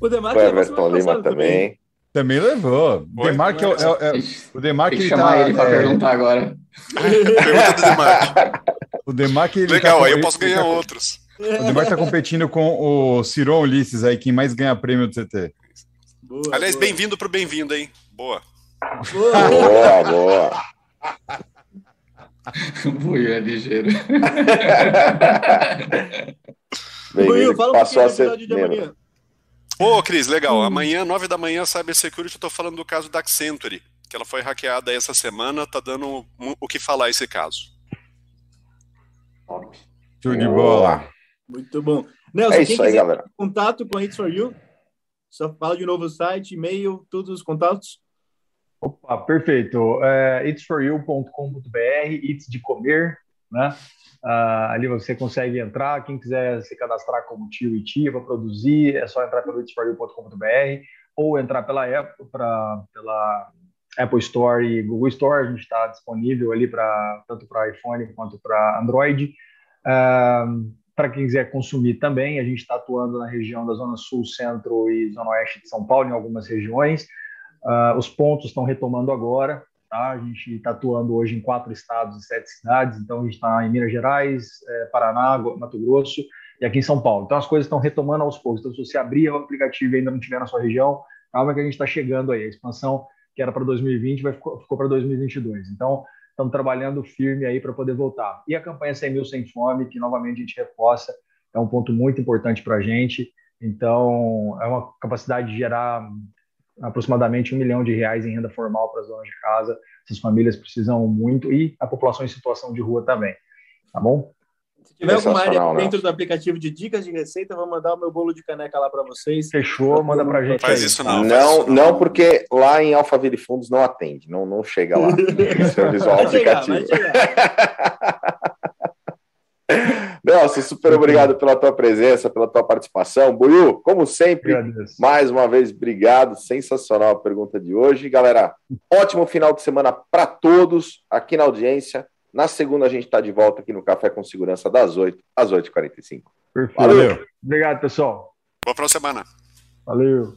O Demarque o Everton Lima também. Também levou. O Demarque é, é, é, o Demarque Tem que chamar tá, ele para é... perguntar agora. Pergunta do Demarque. O Demarque ele Legal, tá, aí eu posso ganhar tá, outros. O Demarque tá competindo com o Ciron Ulisses aí, quem mais ganha prêmio do CT. Boa, Aliás, bem-vindo pro bem-vindo, hein? Boa. Boa, boa. boa. Buiu é ligeiro. Buiu, fala um pouquinho do episódio de amanhã. Pô, Cris, legal. Hum. Amanhã, nove da manhã, Cybersecurity, eu tô falando do caso da Accenture, que ela foi hackeada essa semana, tá dando o que falar esse caso. Top. Show de bola. Muito bom. Nelson, é quem quiser galera. contato com a It's For You, só fala de novo o site, e-mail, todos os contatos. Opa, perfeito. É, itsforyou.com.br, it's de comer, né? Uh, ali você consegue entrar. Quem quiser se cadastrar como tio e tia para produzir, é só entrar pelo itsforyou.com.br ou entrar pela Apple, pra, pela Apple Store e Google Store. A gente está disponível ali para tanto para iPhone quanto para Android. Uh, para quem quiser consumir também, a gente está atuando na região da Zona Sul, Centro e Zona Oeste de São Paulo, em algumas regiões. Uh, os pontos estão retomando agora, tá? A gente está atuando hoje em quatro estados e sete cidades, então a gente está em Minas Gerais, é, Paraná, Mato Grosso e aqui em São Paulo. Então as coisas estão retomando aos poucos. Então, se você abrir o aplicativo e ainda não estiver na sua região, calma que a gente está chegando aí. A expansão que era para 2020 vai, ficou, ficou para 2022. Então, estamos trabalhando firme aí para poder voltar. E a campanha 100 mil sem fome, que novamente a gente reforça, é um ponto muito importante para a gente. Então, é uma capacidade de gerar aproximadamente um milhão de reais em renda formal para as donas de casa. Essas famílias precisam muito e a população em situação de rua também. Tá bom? Se tiver alguma área dentro do aplicativo de dicas de receita, vou mandar o meu bolo de caneca lá para vocês. Fechou, manda para a gente. Faz aí. isso não. Não, não, porque lá em Alphaville Fundos não atende, não, não chega lá. Esse é o visual vai aplicativo. Chegar, Nelson, super obrigado pela tua presença, pela tua participação. Buiu, como sempre, Agradeço. mais uma vez, obrigado. Sensacional a pergunta de hoje. Galera, ótimo final de semana para todos aqui na audiência. Na segunda, a gente está de volta aqui no Café com Segurança, das 8 às 8h45. Perfeito. Valeu. Obrigado, pessoal. Boa próxima semana. Valeu.